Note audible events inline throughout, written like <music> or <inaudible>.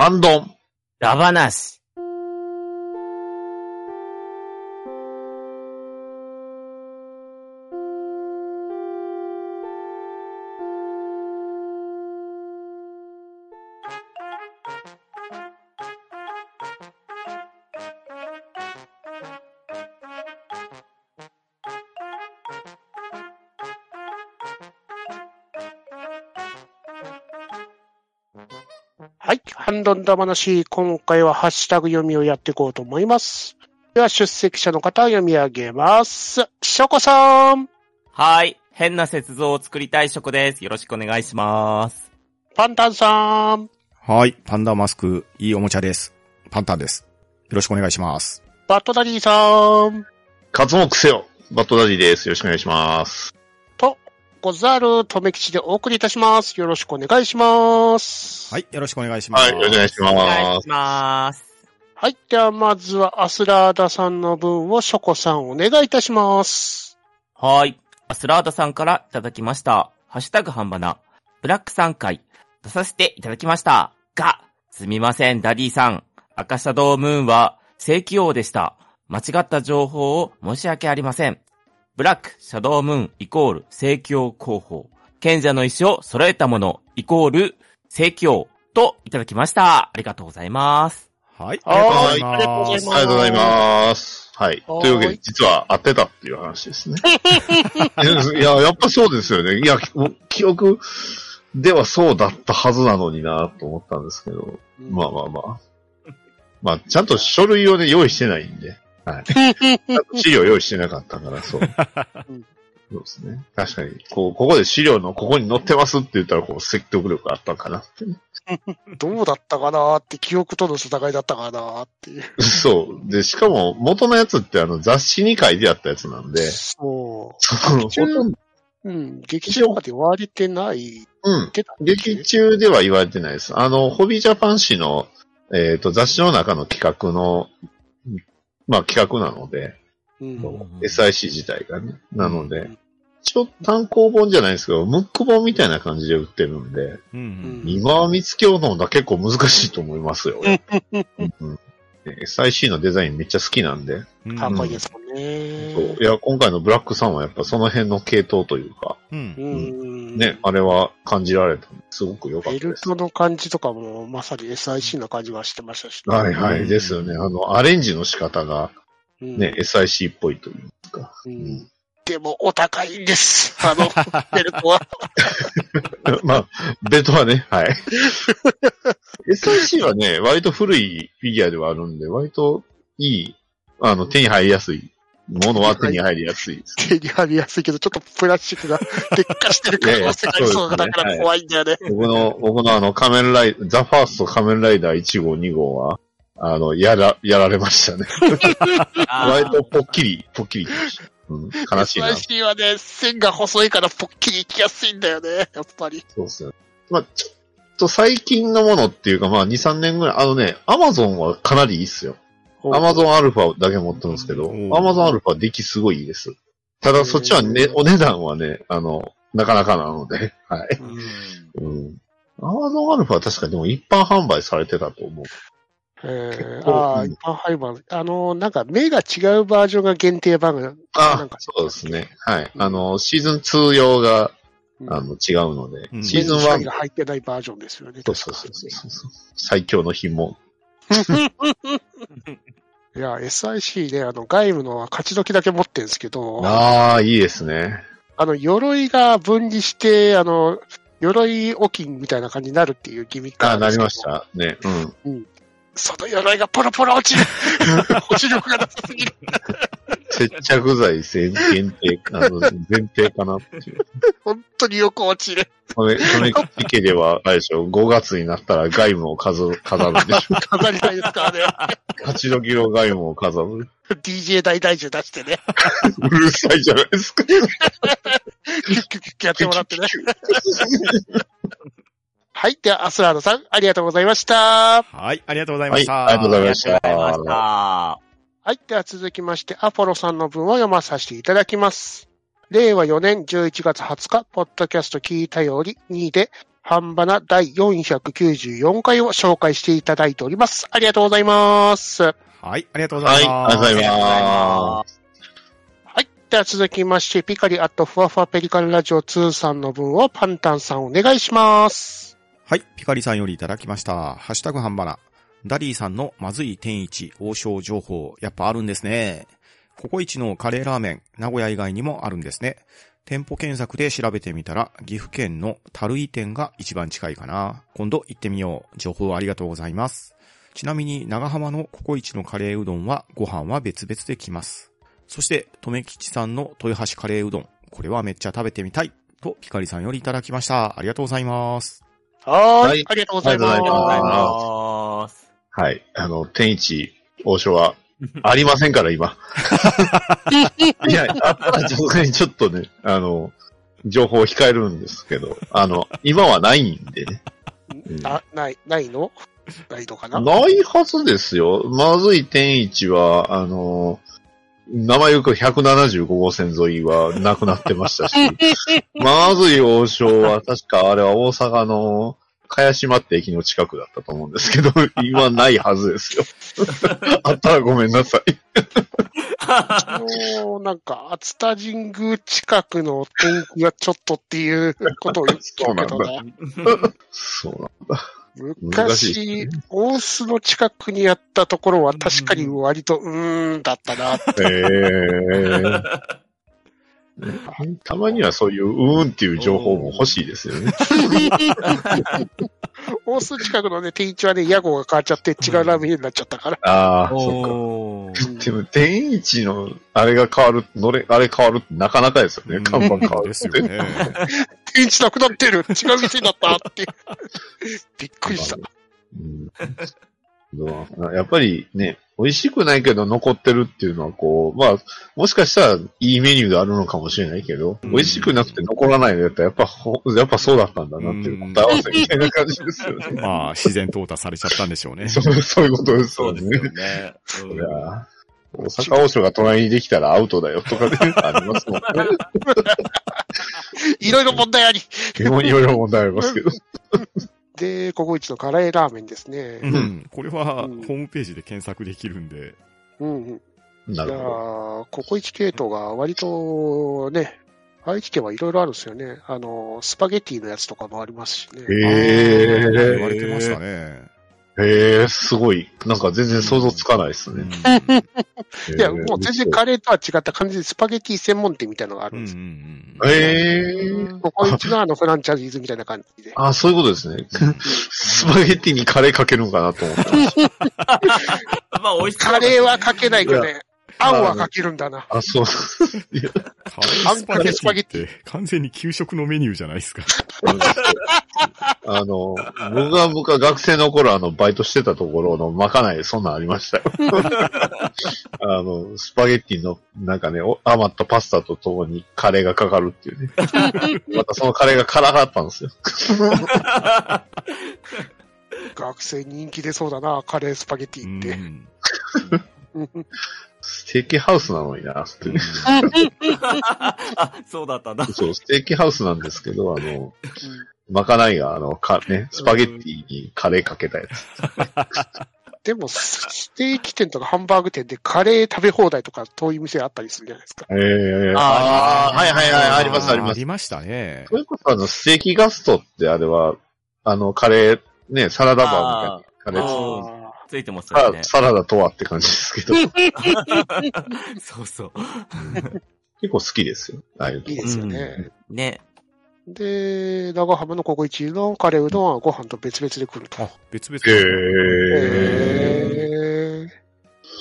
ハンドン。ラバナス。ン。ドンダ話、今回はハッシュタグ読みをやっていこうと思います。では、出席者の方を読み上げます。ショコさん、はい。変な雪像を作りたいショコです。よろしくお願いします。パンタンさん、はい。パンダマスク、いいおもちゃです。パンタンです。よろしくお願いします。バットダディさん、刮目せよ。バットダディです。よろしくお願いします。ござる、とめきちでお送りいたします。よろしくお願いします。はい。よろしくお願いします。はい、よろしくお願いしお願ますいし。ます。はい。では、まずは、アスラーダさんの分をショコさんお願いいたします。はい。アスラーダさんからいただきました。ハッシュタグ半ばな。ブラック3回出させていただきました。が、すみません、ダディさん。赤シャドウムーンは世紀王でした。間違った情報を申し訳ありません。ブラック、シャドウムーンイコール世紀王候補。賢者の石を揃えたものイコール正規王といただきました。ありがとうございます。はい。はいありがとうございます。ありがとうございます。はい。はいというわけで、実は合ってたっていう話ですね。<laughs> いや、やっぱそうですよね。いや、き記憶ではそうだったはずなのになと思ったんですけど。まあまあまあ。まあ、ちゃんと書類をね、用意してないんで。はい。資料用意してなかったから、そう。うんそうですね。確かに、こう、ここで資料のここに載ってますって言ったら、こう、説得力あったかなってね。どうだったかなーって、記憶との戦いだったかなーっていう。そう。で、しかも、元のやつってあの、雑誌に書いてあったやつなんで、そその、ほとんど、う。うん。劇場まで言われてない。うん。劇中では言われてないです。あの、ホビージャパン誌の、えっ、と、雑誌の中の企画の、まあ企画なので、うん。SIC 自体がね。なので、一応単行本じゃないですけど、ムック本みたいな感じで売ってるんで、うんうん。今は見つけようと思ったら結構難しいと思いますよ。<laughs> うんで SIC のデザインめっちゃ好きなんで、うんかっこいいですもんね。そういや、今回のブラックさんはやっぱその辺の系統というか、うんう。ん。ね、あれは感じられたすごく良かっベルたです。トの感じとかも、まさに SIC な感じがしてましたし、はいはい、うんですよね。あの、アレンジの仕方がうんね、SIC っぽいというか。うんでも、お高いんです。あの、<laughs> ベルトは。まあ、ベルトはね、はい。<laughs> SIC はね、割と古いフィギュアではあるんで、割といい、あの、手に入りやすい。ものは手に入りやすい。手に入りやすいけど、ちょっとプラスチックが <laughs> 劣化してる可能性がありそうだから怖いんだよね。僕の、僕のあの、仮面ライダー、ザ・ファースト仮面ライダー1号、2号は、あの、やら、やられましたね。あ割とぽっきり、ぽっきり。うん、悲しいな。SIC はね、線が細いからぽっきりいきやすいんだよね、やっぱり。そうですね。まあ、ちょっと最近のものっていうか、まあ、2、3年ぐらい、あのね、アマゾンはかなりいいっすよ。アマゾンアルファだけ持ってるんですけど、うんアマゾンアルファ出来すごいいいです。ただそっちはね、お値段はね、あの、なかなかなので、はい。うんうん。アマゾンアルファは確かでも一般販売されてたと思う。えー、構ああ、うん一般廃盤。あの、なんか目が違うバージョンが限定版が、なあんかそうですね。はい。うんあの、シーズン2用が、うんあの、違うので、うんシーズン1シャリが、入ってないバージョンですよね。そうそうそうそう。最強の紐。<laughs> いや、SIC ね、あの、外部の勝ち時だけ持ってるんですけど、あああ、いいですね。の、鎧が分離して、あの、鎧置きみたいな感じになるっていうギミックああ、なりまし。た。ね。うん。その鎧がポロポロ落ちる。<laughs> 保持力がなさすぎる。接着剤限定、あの、限定かなっていう。<laughs> 本当によく落ちる。それ、それ、家では、あれでしょ、5月になったら外務を飾る、飾るんでしょ。<laughs> 飾りたいですからね。勝ち時の外務を飾る。DJ 大大銃出してね。うるさいじゃないですか。キュッキュッキュッキュやってもらってね。はい。では、アスラードさん、ありがとうございました。はい。ありがとうございまはい、した。ありがとうございありました。がとうございました。はい。では続きまして、アポロさんの文を読まさせていただきます。令和4年11月20日、ポッドキャスト聞いたより2で、半ばな第494回を紹介していただいております。ありがとうございます。ははい、ありがとうござはいい、ます。ありがとうございます。い。では続きまして、ピカリアットふわふわペリカンラジオ2さんの分をパンタンさんお願いします。はい、ピカリさんよりいただきました。ハッシュタグ半ばな。ダディさんのまずい天一王将情報、やっぱあるんですね。ココイチのカレーラーメン、名古屋以外にもあるんですね。店舗検索で調べてみたら、岐阜県の垂井店が一番近いかな。今度行ってみよう。情報ありがとうございます。ちなみに長浜のココイチのカレーうどんはご飯は別々で来ます。そして、とめきちさんの豊橋カレーうどん。これはめっちゃ食べてみたい。と、ピカリさんよりいただきました。ありがとうございます。はーい。はいありがとうございありがとうございま。ますす。はい。あの、天一王将は <laughs> ありませんから、今。<laughs> いや、あったらちょっとねあの、情報を控えるんですけど、あの、今はないんでね。うんあ、ない、ないの？ないのかな？ないはずですよ。まずい天一は、あの、名前よく175号線沿いはなくなってましたし、<laughs> まずい王将は確かあれは大阪の茅島って駅の近くだったと思うんですけど、<laughs> 今ないはずですよ。あったらごめんなさい。もう、なんか、熱田神宮近くの天気がちょっとっていうことを言ってるけどな。そうなん難しい昔、大須の近くにあったところは確かに割と、うーん、だったな。だ。へえたまにはそういう、うーんっていう情報も欲しいですよね。<laughs> <laughs> 大須近くのね、天一はね、屋号が変わっちゃって違うラーメン屋になっちゃったから。ああ、そっか。でも、天一の、あれが変わる、のれ、あれ変わるってなかなかですよね。看板変わるって。ですよね。<laughs> 天一なくなってる違う店になったって。<laughs> びっくりした。うんやっぱりね、美味しくないけど残ってるっていうのはこう、まあ、もしかしたらいいメニューがあるのかもしれないけど、うん美味しくなくて残らないのやったらやっぱほ、やっぱそうだったんだなっていう答え合わせみたいな感じですよね。<laughs> まあ、自然淘汰されちゃったんでしょうね。<laughs> そうそういうことですよね。そうですよね。いや大阪王将が隣にできたらアウトだよとかね、<laughs> ありますもんね。いろいろ問題あり。いろいろ問題ありますけど。で、ココイチのカレーラーメンですね。うん。これは、うんホームページで検索できるんで。うんうん。いやなるほど。ーココイチ系統が割とね、愛知県はいろいろあるんですよね。あの、スパゲティのやつとかもありますしね。へー言われてましたね。へえ、すごい。なんか全然想像つかないですね。いや、もう全然カレーとは違った感じでスパゲティ専門店みたいなのがあるうんんですよ。うんへえ。ココイチのあのフランチャイズみたいな感じで。あ、そういうことですね。スパゲッティにカレーかけるのかなと思ってました。<laughs> まあ、美味しそうカレーはかけないけどね、あんはかけるんだな。あ、そう。いやカレースパゲティって完全に給食のメニューじゃないですか。あの、僕が僕が学生の頃あの、バイトしてたところのまかないそんなんありましたよ。<laughs> あの、スパゲッティの、なんかね、お余ったパスタとともにカレーがかかるっていうね。<laughs> またそのカレーが辛かったんですよ。<laughs> 学生人気出そうだな、カレースパゲテうィって。んステーキハウスなのにな、って。<laughs> あ、そうだったな。そう、ステーキハウスなんですけど、あの、まかないが、あの、か、ね、スパゲッティにカレーかけたやつ。<laughs> でも、ステーキ店とかハンバーグ店でカレー食べ放題とか遠い店あったりするじゃないですか。ええあーああ、はいはいはい、ありますあります。ありましたね。それこそあの、ステーキガストってあれは、あの、カレー、ね、サラダバーみたいなカレーついてますよねサ。サラダとはって感じですけど、<laughs> そうそう。結構好きですよ。ああいうとこいいですよね。ね。で、長浜のココイチのカレーうどんはご飯と別々で来ると。あ、別々へへー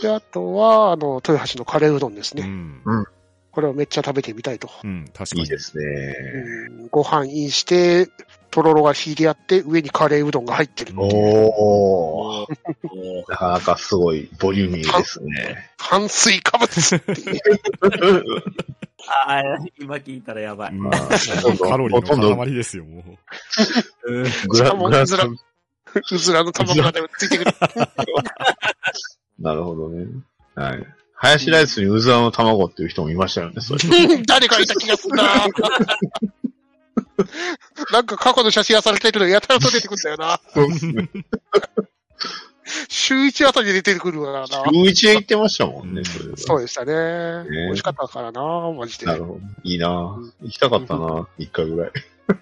で、あとは、あの、豊橋のカレーうどんですうね。ん。これをめっちゃ食べてみたいと。うん、確かに。いいですね。うんご飯インして、とろろが引いてあって、上にカレーうどんが入ってる。おー。なかなかすごいボリューミーですね。炭水化物っていう。ああ、今聞いたらやばい。うんまあほとんどカロリーの塊ですよ、もう。うんグラ、グラうずらうずらの卵がついてくる。なるほどね。はい。ハヤシライスにうずらの卵っていう人もいましたよね、それ。<laughs> 誰かいた気がするな <laughs> なんか過去の写真屋されてるのやたらと出てくるんだよな。そうですね。週一あたりで出てくるからな。週一へ行ってましたもんね、それはそうでしたね。ね美味しかったからな、マジで。なるほど。いいな行きたかったな一回ぐらい。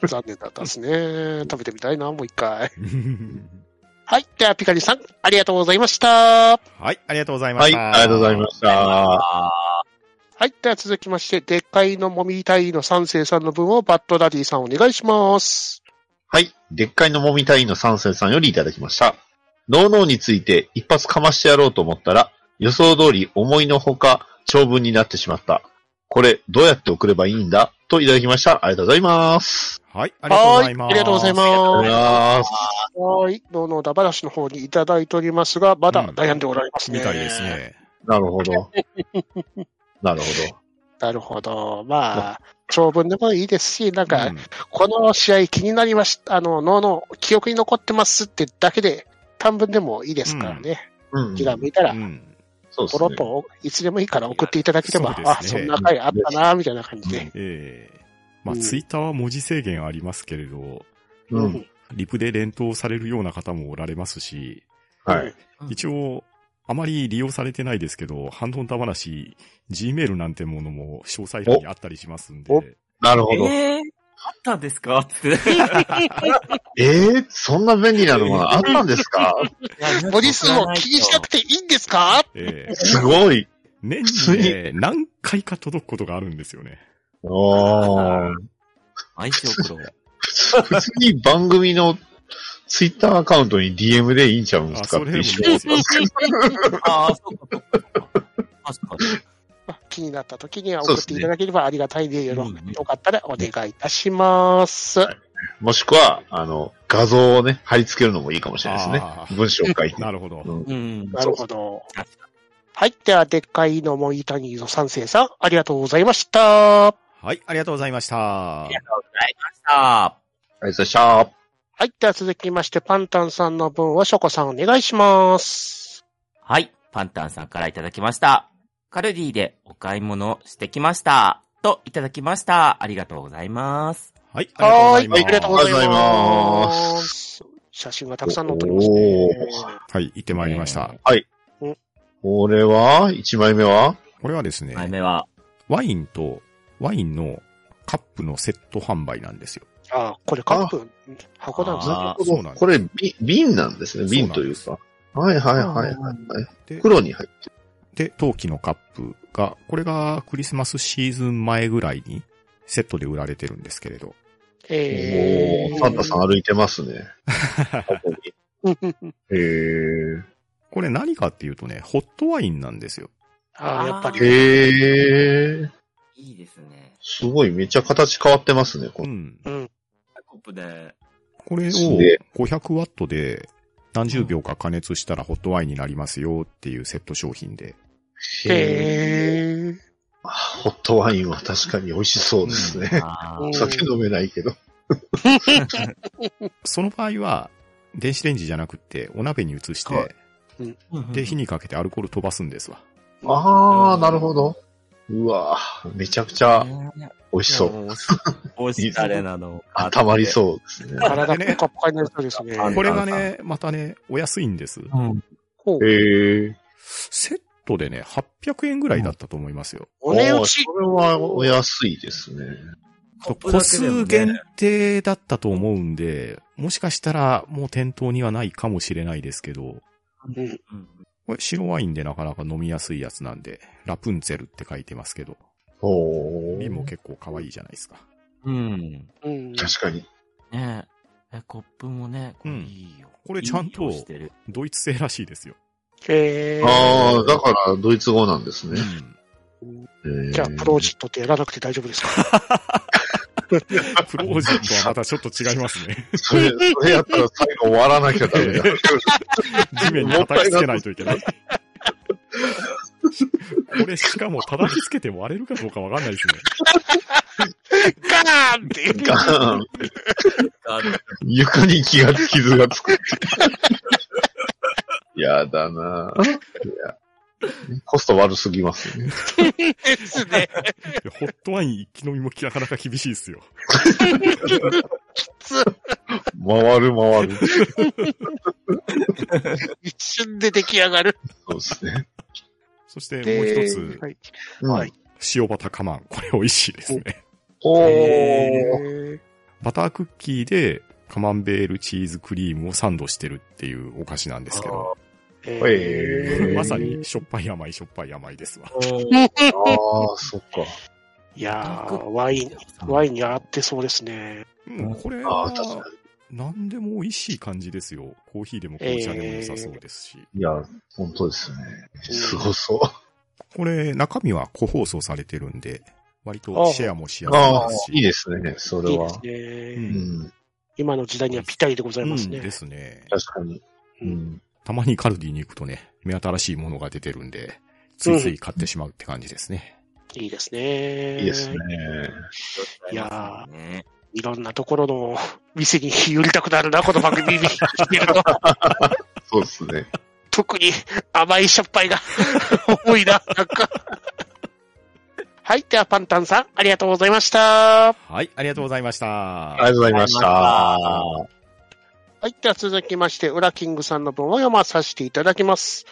残念だったですね。<laughs> 食べてみたいな、もう一回。<laughs> はい。では、ピカリさん、ありがとうございました。はい、ありがとうございまはい、した。ありがとうございました。はい。では、続きまして、でっかいのもみたいの三世さんの分をバッドダディさんお願いします。はい。でっかいのもみたいの三世さんよりいただきました。ノーノーについて一発かましてやろうと思ったら、予想通り思いのほか長文になってしまった。これ、どうやって送ればいいんだ？といただきました。ありがとうございます。はい、ありがとうございます。ありがとうございありがとうございまます。す。はい。ののだ話の方にいただいておりますが、まだ悩んでおられますね。みたいです。ね。なるほど。なるほなるほど。まあ、長文でもいいですし、なんか、うんこの試合気になりました。あの、脳の記憶に残ってますってだけで、短文でもいいですからね。ど。うん。気が向いたらう、ん。そうですねポロッ。といつでもいいから送っていただければ、そうですねあ、そんな回あったな、みたいな感じで。ええまあ、うんツイッターは文字制限ありますけれど、うん。リプで連投されるような方もおられますし、はい。一応、あまり利用されてないですけど、ハンドンダ話、Gmail なんてものも詳細欄にあったりしますんおで、なるほど。えー、あったんですか？って。<laughs> えー、そんな便利なのがあったんですか？文字数を気にしなくていいんですか？ええすごい。年普にね、何回か届くことがあるんですよね。ああ。相性黒。普通に番組のツイッターアカウントに DM でいいんちゃうんですかって一瞬思ったんですけどああ、そうか、そうか。確かに。気になった時には送っていただければありがたいんで、よろよかったらお願いいたします。もしくは、あの、画像をね、貼り付けるのもいいかもしれないですね文章を書いて。なるほど。なるほど。はい。では、でっかいのもいたにの三世さん、ありがとうございました。はい、ありがとうございましたあり。がとうございました。ありがとうございました。はい。では続きまして、パンタンさんの分はショコさんお願いします。はい。パンタンさんからいただきました。カルディでお買い物してきました。といただきました。ありがとうございます。はい、ありはーい。ありがとうございありがとうございま。ます写真がたくさん載ってますね。はい、行ってまいりました。これは、1枚目は？これはですね、前目は、ワインとワインのカップのセット販売なんですよ。あ、これカップ、箱なんですね。あそうなんですこれ、瓶瓶なんですね。瓶というか。はいはいはいはいはい。で、袋に入ってる。で、陶器のカップが、これがクリスマスシーズン前ぐらいにセットで売られてるんですけれど。えー、おー、サンタさん歩いてますね。ここに。へー。これ何かっていうとね、ホットワインなんですよ。ああ、やっぱり。へー。いいですね。すごい、めっちゃ形変わってますね。このうん。うん。コップで、これをすげえ500ワットで何十秒か加熱したらホットワインになりますよっていうセット商品で。へー。ホットワインは確かに美味しそうですね。あうんお <laughs> 酒飲めないけど。<laughs> その場合は、電子レンジじゃなくってお鍋に移して、はいーで、火にかけてアルコール飛ばすんですわ。あー、なるほど。うわぁ、めちゃくちゃ美味しそう。う。おしゃれなの。あたまりそうですね。体ポカポカになりそうですね。あこれがね、またね、お安いんです。うん。へー。セットでね、800円ぐらいだったと思いますよ。お値打ちあー。それはお安いですね。個数限定だったと思うんで、もしかしたらもう店頭にはないかもしれないですけど、これ白ワインでなかなか飲みやすいやつなんで、ラプンツェルって書いてますけど、お瓶もー。結構可愛いじゃないですか。うん。うん。確かに。ねえ。え、コップもね、これうんいいよ。これちゃんとドイツ製らしいですよ。えー、ああ、だからドイツ語なんですね。へーじゃあ、プロジットってやらなくて大丈夫ですか？プロジェクトはまたちょっと違いますね。それ、それやったら最後終わらなきゃダメだ。地面に叩きつけないといけない。これしかも叩きつけて割れるかどうかわかんないですね。ガーンって。ガーンあ床に気が、傷がつく。やだなぁ。コスト悪すぎますね。ですね。ホットワイン一気飲みもなかなか厳しいですよ。回る回る。一瞬で出来上がる。そうですね。そしてもう一つ、はい塩バタカマン。これ美味しいですね。おバタークッキーでカマンベールチーズクリームをサンドしてるっていうお菓子なんですけど、ーへー <laughs> まさにしょっぱい甘いしょっぱい甘いですわ。<laughs> ああ、そっか。いやー、ワイン、ワインに合ってそうですね。うん、これはか何でも美味しい感じですよ。コーヒーでも紅茶でも良さそうですし。に。いや、本当ですね。うんすごそう。これ中身は個包装されてるんで、割とシェアもしやすいああですし。、いいですね、それは。いいですね。うん、今の時代にはぴったりでございますね。うんですね。確かに。ううんん。たまにカルディに行くとね、目新しいものが出てるんで、ついつい買ってしまうって感じですね。いいですね。いいですね。。いやね。いろんなところの店に寄りたくなるな、この番組見てると。<laughs> そうですね。特に甘いしょっぱいが多いな、なんか。はい。では、パンタンさん、ありがとうございました。はい、ありがとうございました。ありがとうございました。はい。では続きまして、ウラキングさんの文を読まさせていただきます。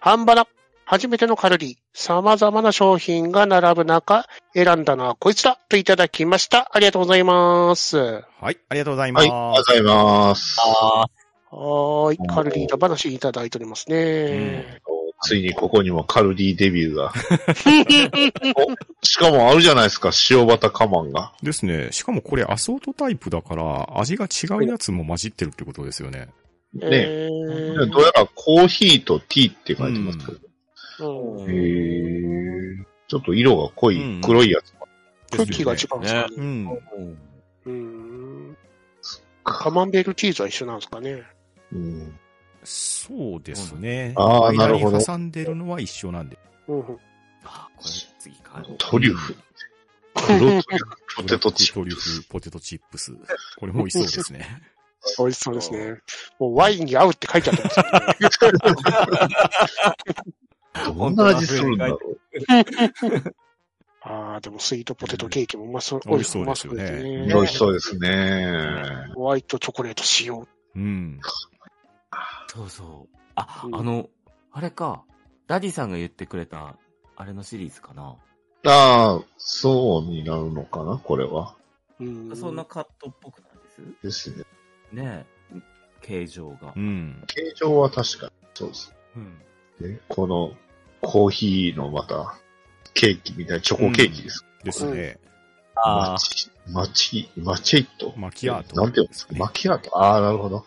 ハンバナ。初めてのカルディ。様々な商品が並ぶ中、選んだのはこいつだといただきました。ありがとうございます。ははい、ありがとうございまはい、す。ありがとうございます。あーい。カルディの話いただいておりますね。ついにここにもカルディデビューが。<laughs> しかもあるじゃないですか、塩バタカマンが。ですね。しかもこれアソートタイプだから、味が違うやつも混じってるってことですよね。ねえーどうやらコーヒーとティーって書いてますけど。うんへーちょっと色が濃い黒いやつ。クッキーが違うんですかね。うん。うん。カマンベールチーズは一緒なんですかね。うんそうですね。あーなるほど間に挟んでるのは一緒なんで。うん。あ、これ次買おう。トリュフ。黒トリュフ、ポテトチットリュプス。フ、ポテトチップス。これも美味しそうですね。<laughs> 美味しそうですね。もうワインに合うって書いてあったんですよね。どんな味するんだろう。<laughs> ああ、でもスイートポテトケーキもうまそう。美味しそうですよね美味しそうですね。ホワイトチョコレート使用。うん。そうそう。あ、うんあの、あれか。ダディさんが言ってくれた、あれのシリーズかな。ああ、そうになるのかな、これは。うんそんなカットっぽくないです？ですね。ねえ。形状がう。ん。形状は確かにそうですうん。ね。このコーヒーのまたケーキみたいなチョコケーキです。ですね。あマチ、マチ、マチェイト。マキアート。なんて言うんですか？マキアート？ああ、なるほど。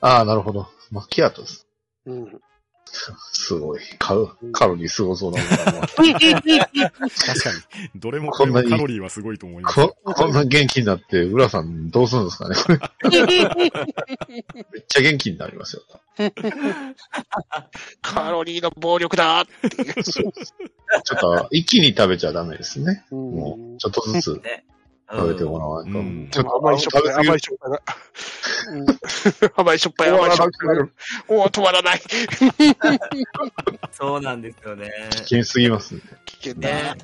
ああ、なるほど。マキアートです。うん。すごい。カロカロリーすごそうなものが確かに。どれもこんなにカロリーはすごいと思います。こ、こんな元気になって、浦さんどうするんですかね？これ。めっちゃ元気になりますよ。カロリーの暴力だっていう。ちょっと、一気に食べちゃダメですね。うんもう、ちょっとずつね。食べてもらわないと。うんちょっと甘いしょっぱい、甘いしょっぱいが。うん <laughs> 甘いしょっぱい、甘いしょっぱいが。おー止まらない。そうなんですよね。危険すぎますね。危険だ。ね。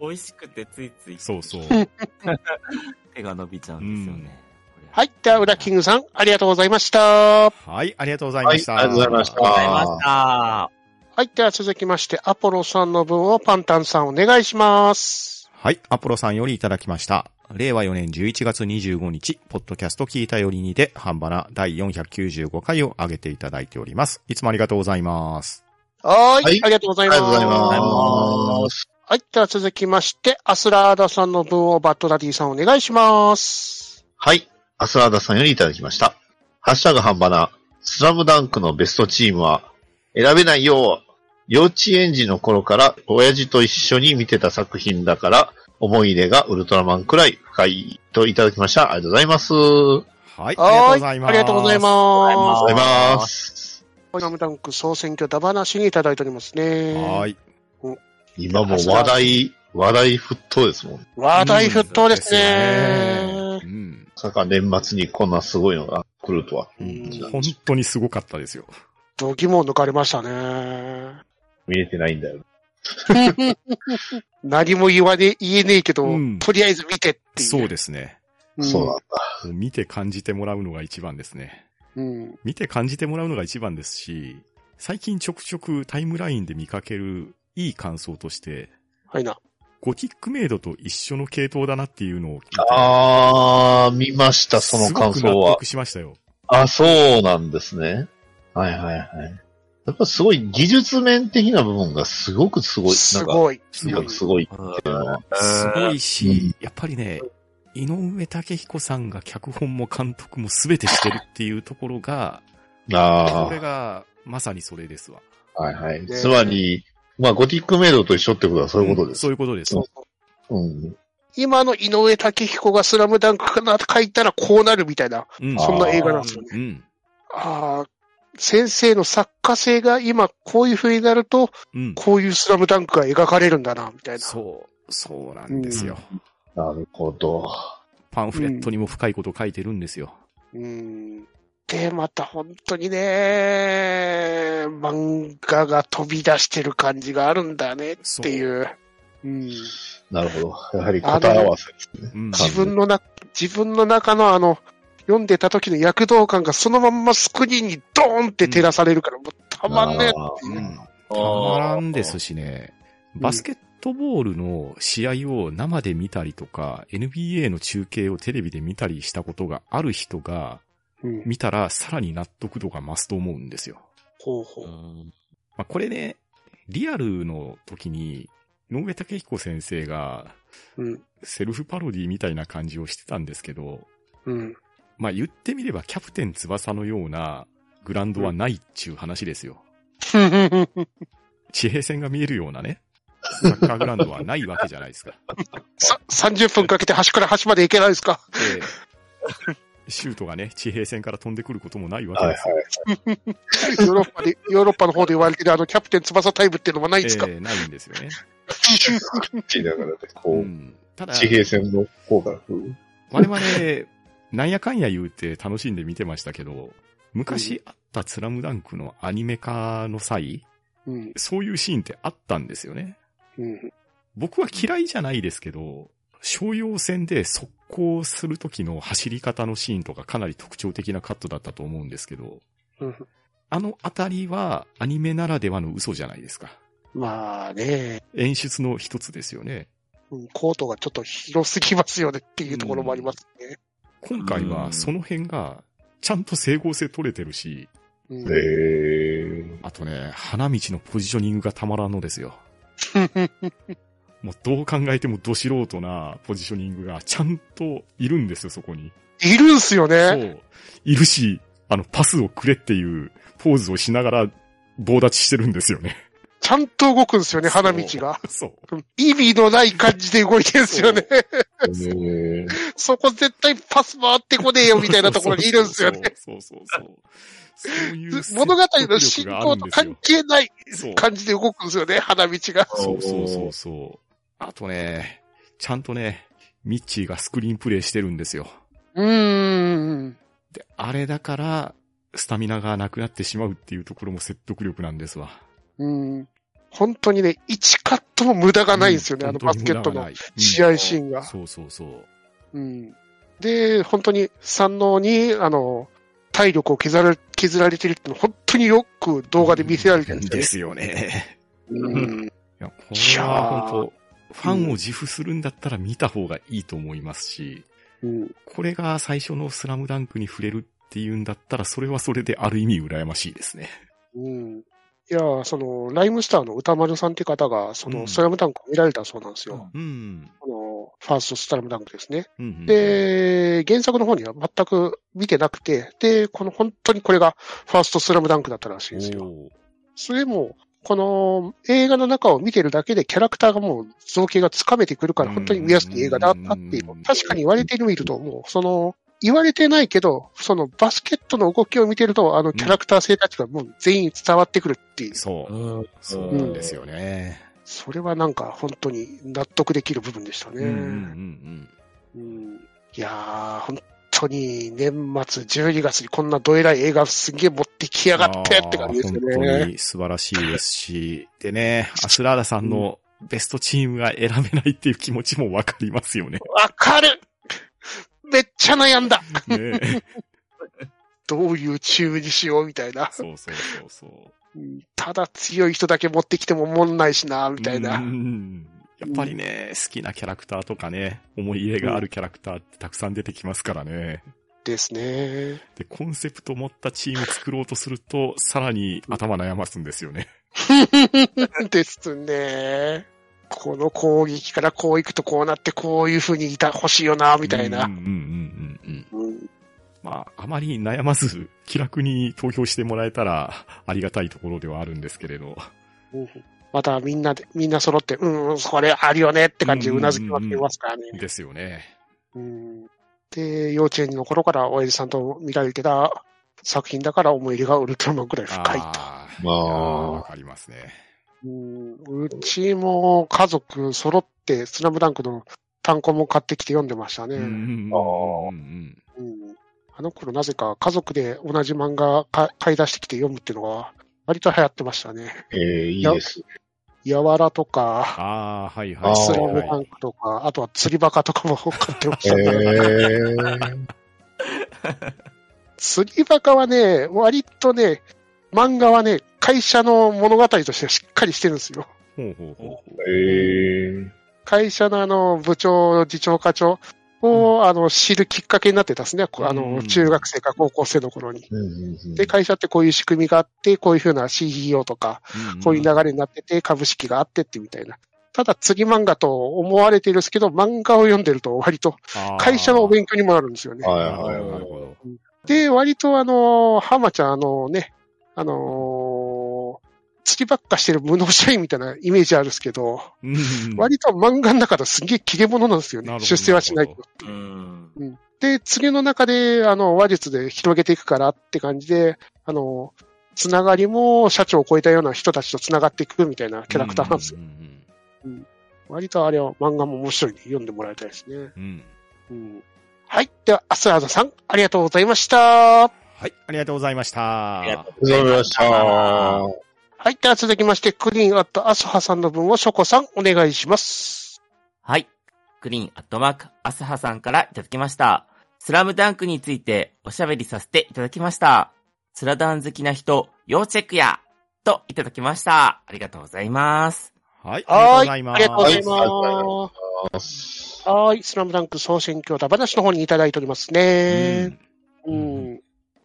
美味しくてついついそうそう。<laughs> 手が伸びちゃうんですよね。はい。では、ウラキングさん、ありがとうございました。はい、ありがとうございました。はいありがとうございましたありがとうございました。はい。では、続きまして、アポロさんの分をパンタンさんお願いします。はい、アポロさんよりいただきました。令和4年11月25日、ポッドキャスト聞いたよりにて、半ばな第495回を上げていただいております。いつもありがとうございます。はーい。はいありがとうございあります。がとうございます。はい。では、続きまして、アスラーダさんの分をバッドダディさんお願いします。はい。アスラーダさんよりいただきました。ハッシュタグ半ばな、スラムダンクのベストチームは、選べないよう、幼稚園児の頃から親父と一緒に見てた作品だから、思い入れがウルトラマンくらい深いといただきました。ありがとうございます。はい、ありがとうございます。ありがとうございあまがとうございます。す。スラムダンク総選挙だ話にいただいておりますね。はい。今も話題、話題沸騰ですもん。話題沸騰ですうね。ん。まさか年末にこんなすごいのが来るとは。うん本当にすごかったですよ。度肝を抜かれましたね。見れてないんだよ。<laughs> 何も言わね、言えねえけど、うんとりあえず見てっていう。そうですね。うんそうなんだ。見て感じてもらうのが一番ですね。うん。見て感じてもらうのが一番ですし、最近ちょくちょくタイムラインで見かけるいい感想として、はいな。ゴティックメイドと一緒の系統だなっていうのを聞いて、あー、見ました、その感想はすごく納得。しましたよ。あ、そうなんですね。はいはいはい。やっぱすごい技術面的な部分がすごくすごい。なんか、すごい。すごい、すごい。すごいし、やっぱりね、井上武彦さんが脚本も監督も全てしてるっていうところが、あこれがまさにそれですわ。あ、はいはい。ねつまり、まあ、ゴティックメイドと一緒ってことはそういうことです。そういうことです。うん。今の井上武彦がスラムダンクかなって書いたらこうなるみたいな、うんそんな映画なんですよね。うん。ああ、先生の作家性が今こういう風になると、うん。こういうスラムダンクが描かれるんだな、みたいな。そう、そうなんですよ。なるほど。パンフレットにも深いこと書いてるんですよ。うん。で、また本当にね、漫画が飛び出してる感じがあるんだねっていう。うん、なるほど。やはり答え合わせですね。うん。自分のな、自分の中のあの、読んでた時の躍動感がそのまんまスクリーンにドーンって照らされるから、もうたまんねえっていうう。ん。たまらんですしね、バスケットボールの試合を生で見たりとか、NBA の中継をテレビで見たりしたことがある人がうん。見たらさらに納得度が増すと思うんですよ。ほうほう。まあ、これね、リアルの時に、野上武彦先生がうん。セルフパロディみたいな感じをしてたんですけど、うん。まあ、言ってみればキャプテン翼のようなグラウンドはないっちゅう話ですよ。<laughs> 地平線が見えるようなね、サッカーグラウンドはないわけじゃないですか。さ、30分かけて端から端まで行けないですか？でシュートがね、地平線から飛んでくることもないわけはいです。ヨーロッパで、ヨーロッパの方で言われてるあのキャプテン翼タイムっていうのもないんですか、えーないんですよね。<laughs> って言いながらね、こう、うん、ただ、地平線の方から来る。我々、なんやかんや言うて楽しんで見てましたけど、昔あったスラムダンクのアニメ化の際、うん。そういうシーンってあったんですよね。うん。僕は嫌いじゃないですけど、商用戦で速攻する時の走り方のシーンとかかなり特徴的なカットだったと思うんですけど、うん。あのあたりはアニメならではの嘘じゃないですか。まあね、演出の一つですよね。うんコートがちょっと広すぎますよねっていうところもありますね。今回はその辺がちゃんと整合性取れてるし、うんへー。あとね、花道のポジショニングがたまらんのですよ。<laughs> もうどう考えてもど素人なポジショニングがちゃんといるんですよ、そこに。いるんすよそね。う。いるし、あの、パスをくれっていうポーズをしながら棒立ちしてるんですよね。ちゃんと動くんですよね、花道が。そう。意味のない感じで動いてるんですよね。そこ絶対パス回ってこねえよみたいなところにいるんですよね。そうそうそうそう。そういう物語の進行と関係ない感じで動くんですよね、花道が。そうそうそうそう。あとね、ちゃんとね、ミッチーがスクリーンプレイしてるんですよ。うーん。で、あれだから、スタミナがなくなってしまうっていうところも説得力なんですわ。うん。本当にね、1カットも無駄がないんですよね、うんあのバスケットの。。試合シーンがうんそうそうそう。うん。で、本当に三能に、あの、体力を削られ、削られてるっていうの本当によく動画で見せられてるんでですよね。すよね。うん。いや、これは本当ファンを自負するんだったら見た方がいいと思いますし、うん。これが最初のスラムダンクに触れるっていうんだったら、それはそれである意味羨ましいですね。うん。いや、その、ライムスターの歌丸さんって方が、その、うんスラムダンクを見られたそうなんですよ。うん。あの、ファーストスラムダンクですね。うんうん、で、原作の方には全く見てなくて、で、この本当にこれがファーストスラムダンクだったらしいんですよ。それも、この映画の中を見てるだけでキャラクターがもう造形がつかめてくるから本当に見やすい映画だったっていう確かに言われてみると、もうその、言われてないけど、そのバスケットの動きを見てると、あのキャラクター性たちがもう全員伝わってくるっていう。そう。うん。そうなんですよね。それはなんか本当に納得できる部分でしたね。うんうんいやー、本当に年末12月にこんなどえらい映画すげえ持ってきやがってって感じですよあー本ね。当に素晴らしいですし、でね、<laughs> アスラーダさんのベストチームが選べないっていう気持ちもわかりますよね。わかるめっちゃ悩んだねどういうチームにしようみたいな。そうそうそうそう。うんただ強い人だけ持ってきてももんないしな、みたいな。うんやっぱりね、好きなキャラクターとかね、思い入れがあるキャラクターってたくさん出てきますからね。ですね。で、コンセプト持ったチーム作ろうとすると、さらに頭悩ますんですよね。<laughs> ですね。この攻撃からこう行くとこうなってこういう風にいた欲しいよな、みたいなうん。うんうんうんうん。うんまあ、あまり悩まず、気楽に投票してもらえたら、ありがたいところではあるんですけれど。うんまたみんなで、みんな揃って、うん、うんそれあるよねって感じでうなずきまってますからね。ですよね。うんで、幼稚園の頃から親父さんと見られてた作品だから思い入れがウルトラマンくらい深いと。あーまあわかりますね。うんうちも家族揃ってスラムダンクの単行も買ってきて読んでましたね。あの頃なぜか家族で同じ漫画か買い出してきて読むっていうのが割と流行ってましたね。えー、いいです。やわらとか、ああ、はいはい。スラムはいダンクとか、あとは釣りバカとかも買ってましえたね。ー、<laughs> 釣りバカはね、割とね、漫画はね、会社の物語としてはしっかりしてるんですよ。ほうほうほう。えー、会社のあの、部長、次長課長を、あの、知るきっかけになってたんですね。あうの、ん中学生か高校生の頃に。うんうんうんで、会社ってこういう仕組みがあって、こういうふうな CEO とか、こういう流れになってて、株式があってってみたいな。ただ、次漫画と思われてるんですけど、漫画を読んでると割と会社のお勉強にもなるんですよね。はいは。で、割とあの、浜ちゃん、あのね、あのー釣りばっかしてる無能社員みたいなイメージあるんですけど、うん割と漫画の中ですげえ切れ者なんですよね。出世はしないと。うん。で、次の中で、あの、話術で広げていくからって感じで、あの、つながりも社長を超えたような人たちとつながっていくみたいなキャラクターなんですよ。うんうん割とあれは漫画も面白いんで読んでもらいたいですね。うんうんうん、はい。では、アスラーダさん、ありがとうございました。はい、ありがとうございました。ありがとうございました。はい。では続きまして、クリーンアットアスハさんの分をショコさん、お願いします。はい。クリーンアットマーク、アスハさんからいただきました。スラムダンクについておしゃべりさせていただきました。スラダン好きな人、要チェックやといただきました。ありがとうございます。はい、ありがとうございます。ありがとうございはます。はい。スラムダンク総選挙だ話の方にいただいておりますね。ううんん。い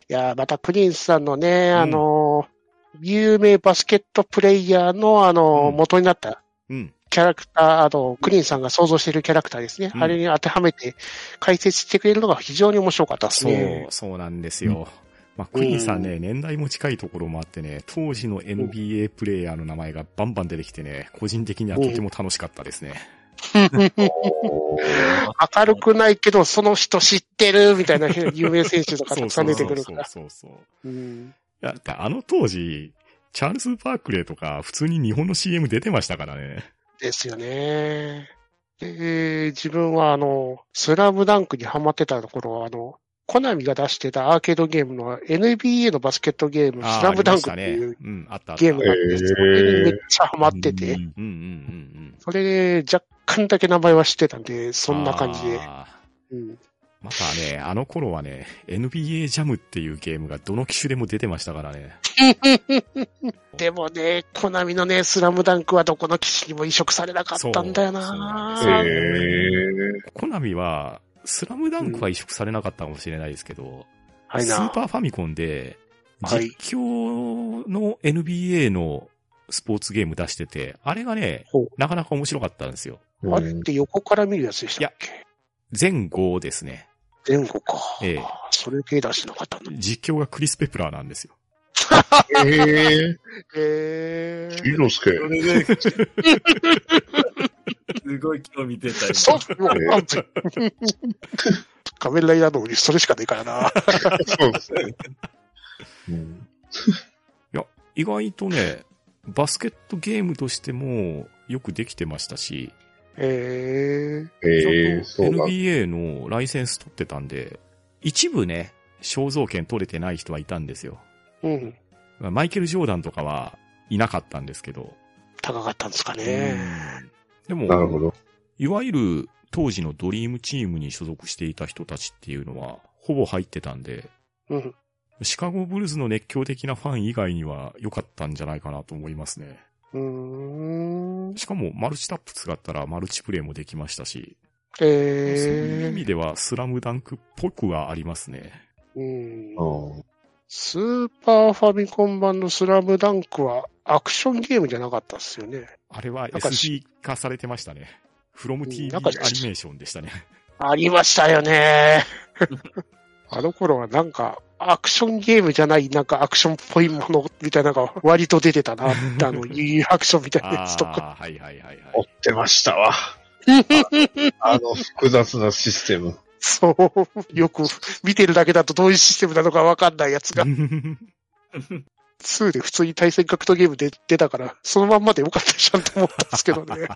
やー、またクリーンさんのね、うんあのー有名バスケットプレイヤーの、あのーうん元になったうん。キャラクター、あの、クリーンさんが想像しているキャラクターですね。うんあれに当てはめて解説してくれるのが非常に面白かったですそうね。、そうなんですよ。まあ、クリーンさんね、年代も近いところもあってね、当時の NBA プレイヤーの名前がバンバン出てきてね、個人的にはとても楽しかったですね。<laughs> 明るくないけど、その人知ってるみたいな有名選手とかたくさん出てくるから。そうそうそうそう。うんいや、あの当時、チャールズ・パークレーとか普通に日本の CM 出てましたからね。ですよね。で、自分はあの、スラムダンクにハマってたところは、あの、コナミが出してたアーケードゲームの NBA のバスケットゲーム、スラムダンクあっていう。ゲームがあって、へーそれにめっちゃハマってて、それで若干だけ名前は知ってたんで、そうん。んな感じで。またね、あの頃はね、NBA ジャムっていうゲームがどの機種でも出てましたからね。<laughs> でもね、コナミのね、スラムダンクはどこの機種にも移植されなかったんだよなそうそうえー、コナミは、スラムダンクは移植されなかったかもしれないですけど、はいな。スーパーファミコンで、はい実況の NBA のスポーツゲーム出してて、あれがねなかなか面白かったんですよ。あれって横から見るやつでしたっけ？前後ですね。前後か。ええそれ系出してなかったんだ。実況がクリス・ペプラーなんですよ。えー、えー。いいのすけ。それで、すごい興味出たよ。そう、もう、あ仮面ライダーのにそれしかねえからな。そうですね。うん意外とね、バスケットゲームとしてもよくできてましたし、ええー、ちゃんとそうなん NBA のライセンス取ってたんで、一部ね、肖像権取れてない人はいたんですよ。うん。マイケル・ジョーダンとかはいなかったんですけど。高かったんですかね。でも、なるほど。いわゆる当時のドリームチームに所属していた人たちっていうのは、ほぼ入ってたんで、うん。シカゴブルーズの熱狂的なファン以外には良かったんじゃないかなと思いますね。うーん。しかもマルチタップ使ったらマルチプレイもできましたし、えそういう意ー味ではスラムダンクっぽくはありますね。うん。うん。スーパーファミコン版のスラムダンクはアクションゲームじゃなかったっすよね。あれはなんかし SD 化されてましたね。フロム TV アなんかニメーションでしたね。ありましたよね。<laughs> あの頃はなんか、アクションゲームじゃない、なんかアクションっぽいものみたいなのが割と出てたなあの、いいアクションみたいなやつとか。はいはいはいはい追。ってましたわ。<laughs> あの複雑なシステム。そう、よく見てるだけだとどういうシステムなのかわかんないやつが、2で普通に対戦格闘ゲームで出たから、そのまんまでよかったじゃんと思ったんですけどね。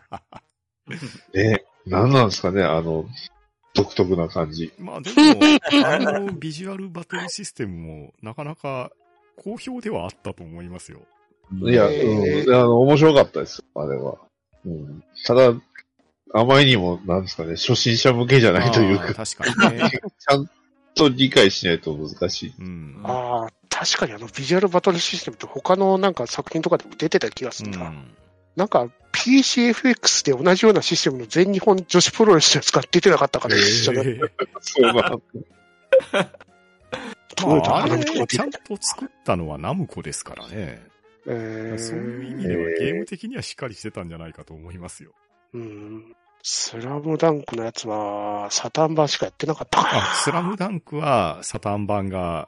<laughs> ね、何なんですかね、あの、独特な感じ。まあでも、あのビジュアルバトルシステムもなかなか好評ではあったと思いますよ。いや、えうん、あの、面白かったです、あれは。うん、ただ、あまりにも、なんですかね、初心者向けじゃないというか、確かにね。ちゃんと理解しないと難しい。うん。ああ、確かにあのビジュアルバトルシステムって他のなんか作品とかでも出てた気がするな。うんなんか PCFX で同じようなシステムの全日本女子プロレスのやつが出てなかったからね。えーそうなんトヨタまあれ、ちゃんと作ったのはナムコですからね。えーそういう意味ではゲーム的にはしっかりしてたんじゃないかと思いますよ。うん。スラムダンクのやつは、サタン版しかやってなかったかスラムダンクはサタン版が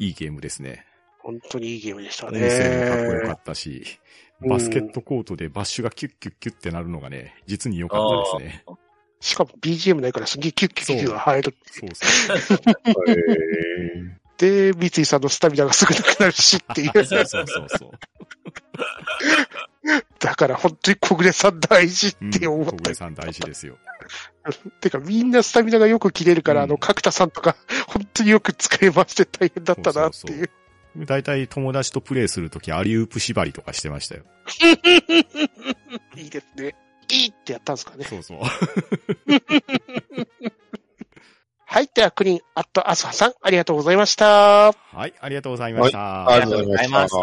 いいゲームですね。本当にいいゲームでした音声もかっこよかね。ったし、うんバスケットコートでバッシュがキュッキュッキュッってなるのがね、実に良かったですね。しかも BGM ないからすげえキュッキュッキュッキュッが入る。そうそう。えで、三井さんのスタミナがすぐなくなるしっていう。そうそうそうそう。だから本当に小暮さん大事うんって思った小暮。さん大事ですよ。てかみんなスタミナがよく切れるから、うんあの、角田さんとか、本当によく使い回して大変だったなっていう。だいたい友達とプレイするときアリウープ縛りとかしてましたよ。いいですね。いいってやったんですかね。そうそう。<laughs> はい。では、クリーン、アット、アスハさん、ありがとうございました。はい、ありがとうございました。ありがとうございました。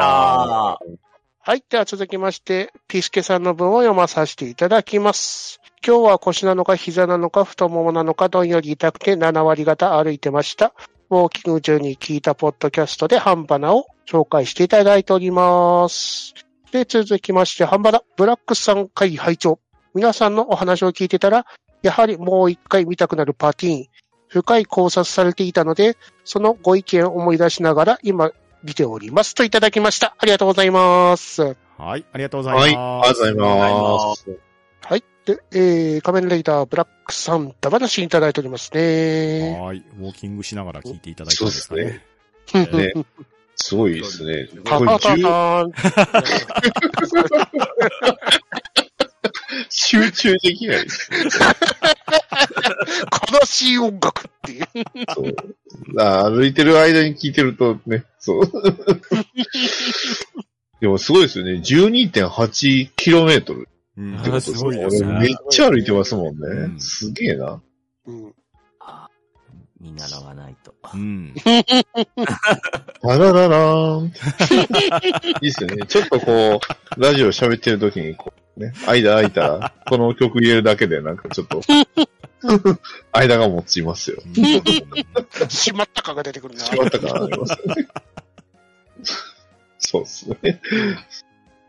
はい。では、続きまして、ピースケさんの文を読まさせていただきます。今日は腰なのか膝なのか太ももなのかどんより痛くて7割方歩いてました。ウォーキング中に聞いたポッドキャストでハンバナを紹介していただいております。で、続きまして、ハンバナ、ブラックさん会拝聴皆さんのお話を聞いてたら、やはりもう一回見たくなるパティーン。深い考察されていたので、そのご意見を思い出しながら今見ておりますといただきました。ありがとうございます。はい、ありがとうございはい、ます。ありがとうございます。はい。で、えー、仮面ライダーブラックさん、ダ話いただいておりますね。はい、ウォーキングしながら聞いていただいたんですかね。そうねすごいですね。パパパ10パーン。集中できないです。悲しい音楽っていう。そうあ歩いてる間に聞いてるとね、そう。<laughs> でもすごいですよね。12.8km うんすごいですね俺めっちゃ歩いてますもんね。うんすげえな。うん。あ見習わないと。うん。ララララーン。いいっすよね。ちょっとこう、ラジオ喋ってる時に、こう、ね、間空いたら、この曲入れるだけで、なんかちょっと、<laughs> 間が持ちますよ。<laughs> しまった感が出てくるな。しまった感あります。そうっすね。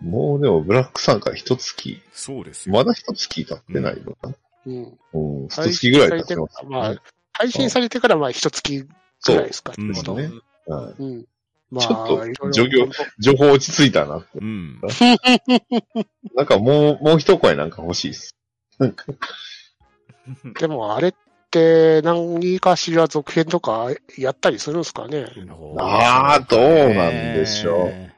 もうでも、ブラックさんから一月、そうですよ。まだ一月経ってないのかな？うん。うん、一月ぐらい経ってます、まあ、配信されてからまあ一月ぐらいですか。うんちょうどね。はいうん。まちょっといろいろ状況情報落ち着いたなって。うん。<laughs> なんかもう、もう一声なんか欲しいです。なんか <laughs> でもあれって何かしら続編とかやったりするんですかね？ああ、どうなんでしょう。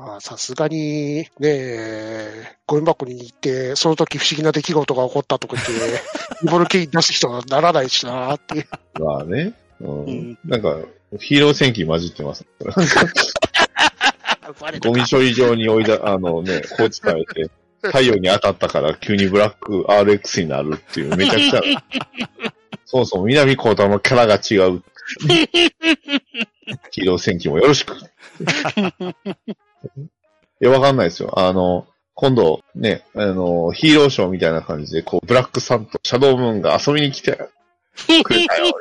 まあさすがに、ねえ、ゴミ箱に行って、その時不思議な出来事が起こったとか言って、<laughs> イボルケイン出す人はならないしなーっていう。まあね。うんうんなんか、ヒーロー戦記混じってます。<laughs> ゴミ処理場に置いた、<laughs> あのね、放置されて、太陽に当たったから急にブラック RX になるっていう、めちゃくちゃ、そもそも南高太のキャラが違う。ヒーロー戦記もよろしく。いや、わかんないですよ。あの、今度ね、あの、ヒーローショーみたいな感じで、こう、ブラックさんとシャドウムーンが遊びに来て <laughs> くれたよ。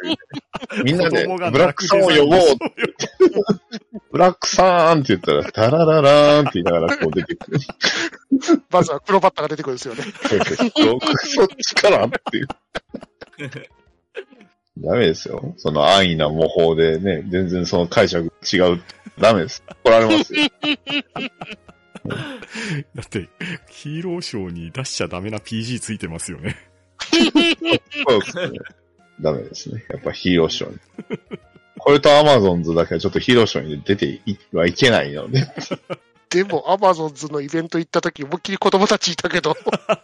みんなで、ブラックさんを呼ぼうブラックさんって言ったら、タラララーンって言いながらこう出てくる。<laughs> まずはクロバッタが出てくるんですよね。そうそうそっちからっていう。<laughs> ダメですよ。その安易な模倣でね、全然その解釈違う。ダメです。怒られますよ。<laughs> だって、ヒーローショーに出しちゃダメな PG ついてますよね。そうですね。ダメですね。やっぱヒーローショーに。これとアマゾンズだけはちょっとヒーローショーに出ていはいけないので。でも、アマゾンズのイベント行った時、思いっきり子供たちいたけど、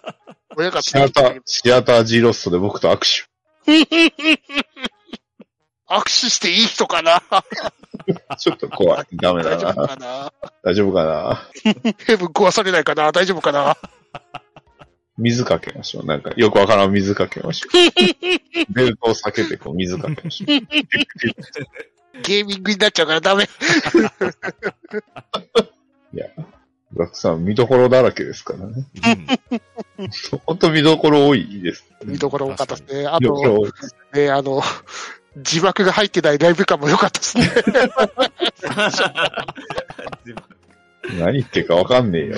<laughs> 親がシアター、シアター G ロストで僕と握手。握手していい人かな？<laughs> ちょっと怖い。ダメだな大丈夫かな？ヘブン壊されないかな？大丈夫かな？水かけましょう。なんか、よくわからん水かけましょう。ベルトを避けて、こう、水かけましょう。<laughs> ゲーミングになっちゃうからダメ。<laughs> いや、ブラックさん見どころだらけですからね。うん。ほんと見どころ多いです。見どころ多かったですね。あと。ね、あの、字幕が入ってないライブ感も良かったですね。何言ってるかわかんねえよ。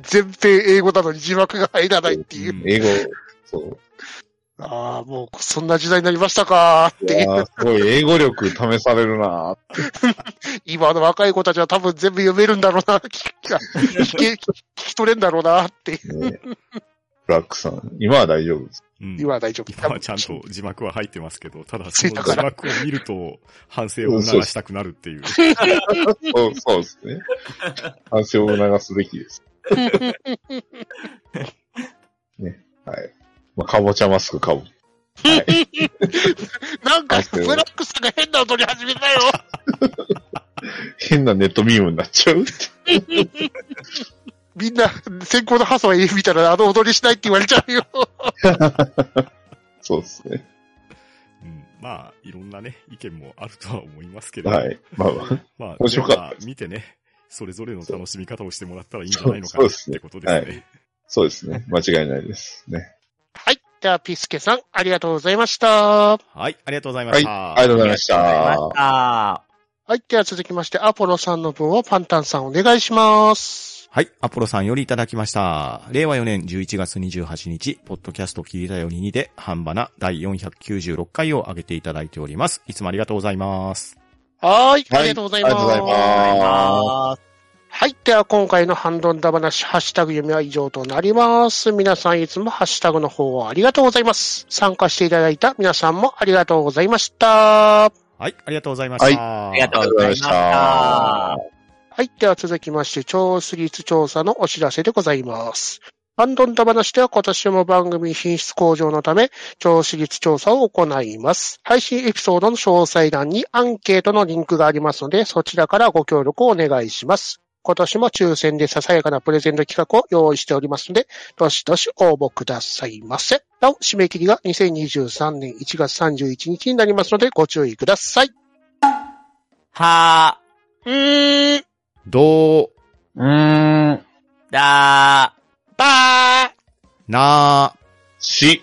全編英語なのに字幕が入らないっていう。うん英語、そう。ああ、もうそんな時代になりましたかっいていう。すごい英語力試されるな <laughs> 今の若い子たちは多分全部読めるんだろうな。<laughs> 聞き聞け聞き取れんだろうなって。ーね。ブラックさん、今は大丈夫です。うん今は大丈夫。今はちゃんと字幕は入ってますけど、ただ <laughs> その字幕を見ると反省を促したくなるっていう。そう、そうですね。反省を促すべきです。ね。はい。まあ、かぼちゃマスクかぶ。<laughs> はい。なんか、ブラックさんが変な踊り始めたよ。<laughs> 変なネットミームになっちゃう。<laughs> みんな、先行のハサウェイ見たらあの踊りしないって言われちゃうよ。そうですね。うん、まあ、いろんなね、意見もあるとは思いますけど。はい。まあまあ、まあ、面白かった見てね、それぞれの楽しみ方をしてもらったらいいんじゃないのかなってことですね。そうですね。間違いないです。ね。はい。では、ピスケさん、ありがとうございました。はい、ありがとうございまはい。した。ありがとうございありがとうございまた。した。はい。では続きまして、アポロさんの分をパンタンさんお願いします。はい、アポロさんよりいただきました。令和4年11月28日、ポッドキャスト聞いたよりにて、半ばな第496回を上げていただいております。いつもありがとうございます。はーい。はいありがとうございます。ありがとうございます。はい。では、今回のハンドンダ話、ハッシュタグ読みは以上となります。皆さんいつもハッシュタグの方をありがとうございます。参加していただいた皆さんもありがとうございました。はい、ありがとうございました。はいありがとうございました。はい。では続きまして、超スリーツ調査のお知らせでございます。ハンドンダ話では今年も番組品質向上のため、超私立調査を行います。配信エピソードの詳細欄にアンケートのリンクがありますので、そちらからご協力をお願いします。今年も抽選でささやかなプレゼント企画を用意しておりますので、どしどし応募くださいませ。なお、締め切りが2023年1月31日になりますので、ご注意ください。はうーん、どう、うーん。ー、だばー。なし、